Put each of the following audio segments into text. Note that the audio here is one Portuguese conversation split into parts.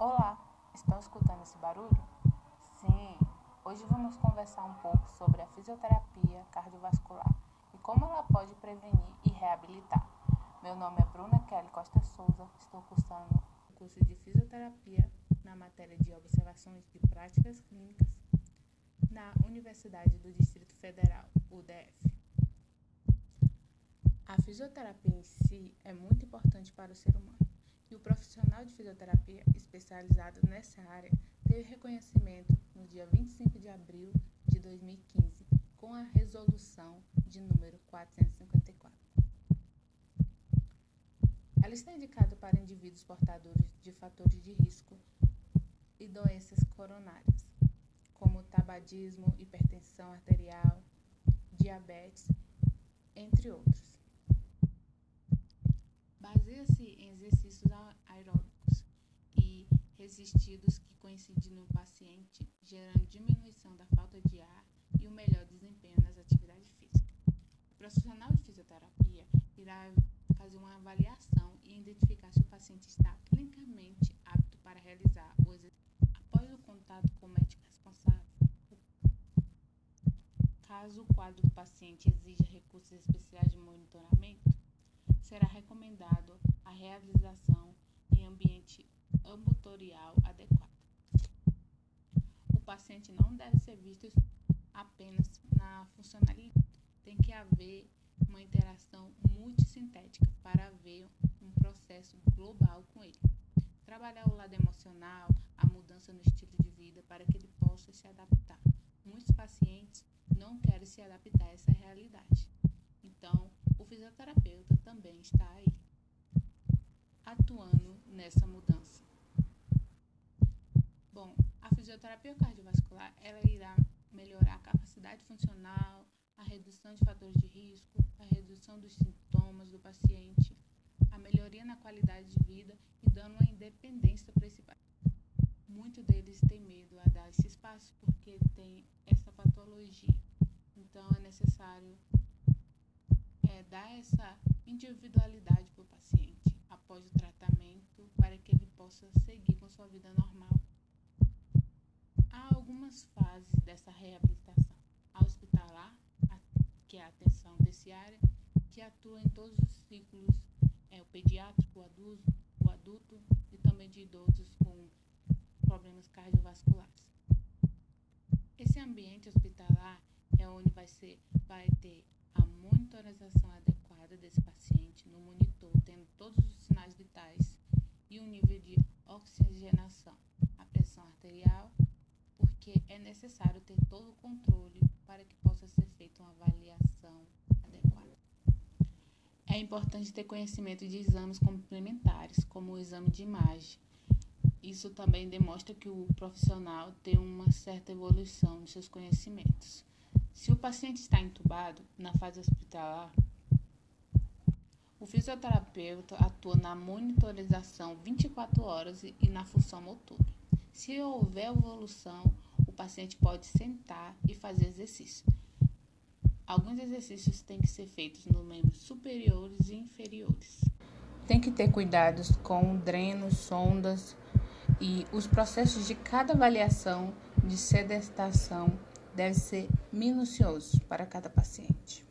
Olá, estão escutando esse barulho? Sim, hoje vamos conversar um pouco sobre a fisioterapia cardiovascular e como ela pode prevenir e reabilitar. Meu nome é Bruna Kelly Costa Souza, estou cursando o curso de fisioterapia na matéria de observações de práticas clínicas na Universidade do Distrito Federal, UDF. A fisioterapia em si é muito importante para o ser humano e o profissional de fisioterapia especializado nessa área teve reconhecimento no dia 25 de abril de 2015 com a resolução de número 454. Ela está indicada para indivíduos portadores de fatores de risco e doenças coronárias, como tabagismo, hipertensão arterial, diabetes, entre outros. Baseia-se em exercícios aeróbicos e resistidos que coincidem no paciente, gerando diminuição da falta de ar e o melhor desempenho nas atividades físicas. O profissional de fisioterapia irá fazer uma avaliação e identificar se o paciente está clinicamente apto para realizar o exercício. Após o contato com o médico responsável, caso o quadro do paciente exija recursos especiais de monitoramento, será recomendado a realização em ambiente ambulatorial adequado. O paciente não deve ser visto apenas na funcionalidade, tem que haver uma interação multissintética para haver um processo global com ele. Trabalhar o lado emocional, a mudança no estilo de vida para que ele possa se adaptar. Muitos pacientes não querem se adaptar a essa realidade. Então, o fisioterapeuta também está aí, atuando nessa mudança. Bom, a fisioterapia cardiovascular ela irá melhorar a capacidade funcional, a redução de fatores de risco, a redução dos sintomas do paciente, a melhoria na qualidade de vida e dando uma independência para esse paciente. Muitos deles têm medo a dar esse espaço porque tem essa patologia. Então é necessário é, dar essa individualidade para o paciente após o tratamento para que ele possa seguir com sua vida normal. Há algumas fases dessa reabilitação. A hospitalar, que é a atenção terciária, que atua em todos os ciclos, é o pediátrico, o adulto, o adulto e também de idosos com problemas cardiovasculares. Esse ambiente hospitalar é onde vai ser vai ter a monitorização adequada desse paciente no monitor, tendo todos os sinais vitais e o nível de oxigenação, a pressão arterial, porque é necessário ter todo o controle para que possa ser feita uma avaliação adequada. É importante ter conhecimento de exames complementares, como o exame de imagem. Isso também demonstra que o profissional tem uma certa evolução nos seus conhecimentos. Se o paciente está entubado na fase hospitalar, o fisioterapeuta atua na monitorização 24 horas e na função motora. Se houver evolução, o paciente pode sentar e fazer exercício. Alguns exercícios têm que ser feitos nos membros superiores e inferiores. Tem que ter cuidados com drenos, sondas e os processos de cada avaliação de sedestação deve ser minucioso para cada paciente.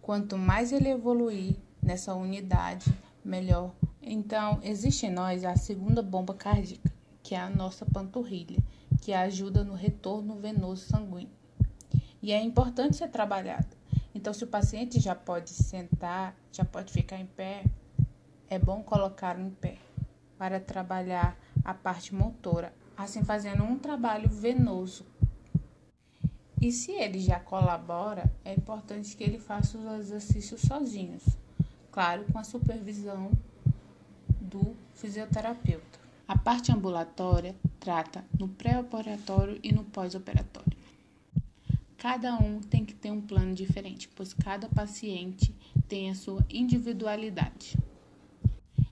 Quanto mais ele evoluir nessa unidade, melhor. Então, existe em nós a segunda bomba cardíaca, que é a nossa panturrilha, que ajuda no retorno venoso sanguíneo. E é importante ser trabalhada. Então, se o paciente já pode sentar, já pode ficar em pé, é bom colocá-lo em pé para trabalhar a parte motora, assim fazendo um trabalho venoso e se ele já colabora, é importante que ele faça os exercícios sozinhos, claro, com a supervisão do fisioterapeuta. A parte ambulatória trata no pré-operatório e no pós-operatório. Cada um tem que ter um plano diferente, pois cada paciente tem a sua individualidade.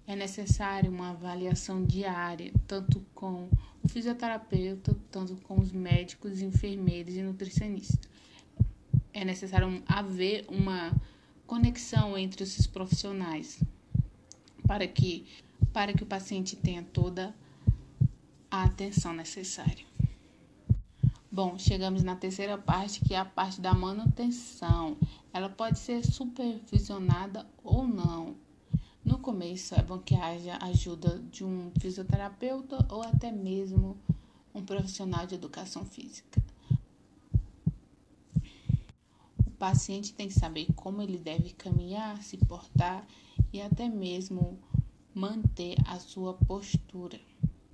É necessário uma avaliação diária, tanto com fisioterapeuta, tanto com os médicos, enfermeiros e nutricionistas. É necessário haver uma conexão entre esses profissionais para que para que o paciente tenha toda a atenção necessária. Bom, chegamos na terceira parte, que é a parte da manutenção. Ela pode ser supervisionada ou não. No começo, é bom que haja ajuda de um fisioterapeuta ou até mesmo um profissional de educação física. O paciente tem que saber como ele deve caminhar, se portar e até mesmo manter a sua postura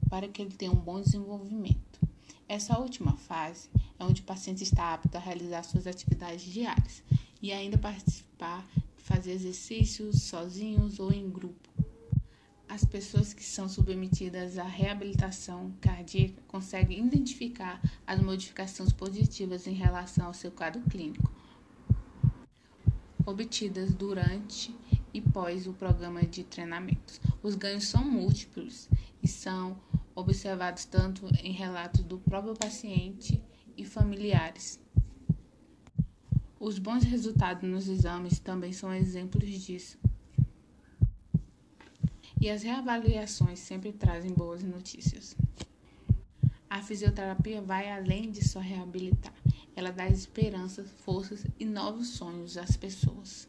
para que ele tenha um bom desenvolvimento. Essa última fase é onde o paciente está apto a realizar suas atividades diárias e ainda participar fazer exercícios sozinhos ou em grupo. As pessoas que são submetidas à reabilitação cardíaca conseguem identificar as modificações positivas em relação ao seu quadro clínico, obtidas durante e pós o programa de treinamentos. Os ganhos são múltiplos e são observados tanto em relatos do próprio paciente e familiares. Os bons resultados nos exames também são exemplos disso. E as reavaliações sempre trazem boas notícias. A fisioterapia vai além de só reabilitar, ela dá esperanças, forças e novos sonhos às pessoas.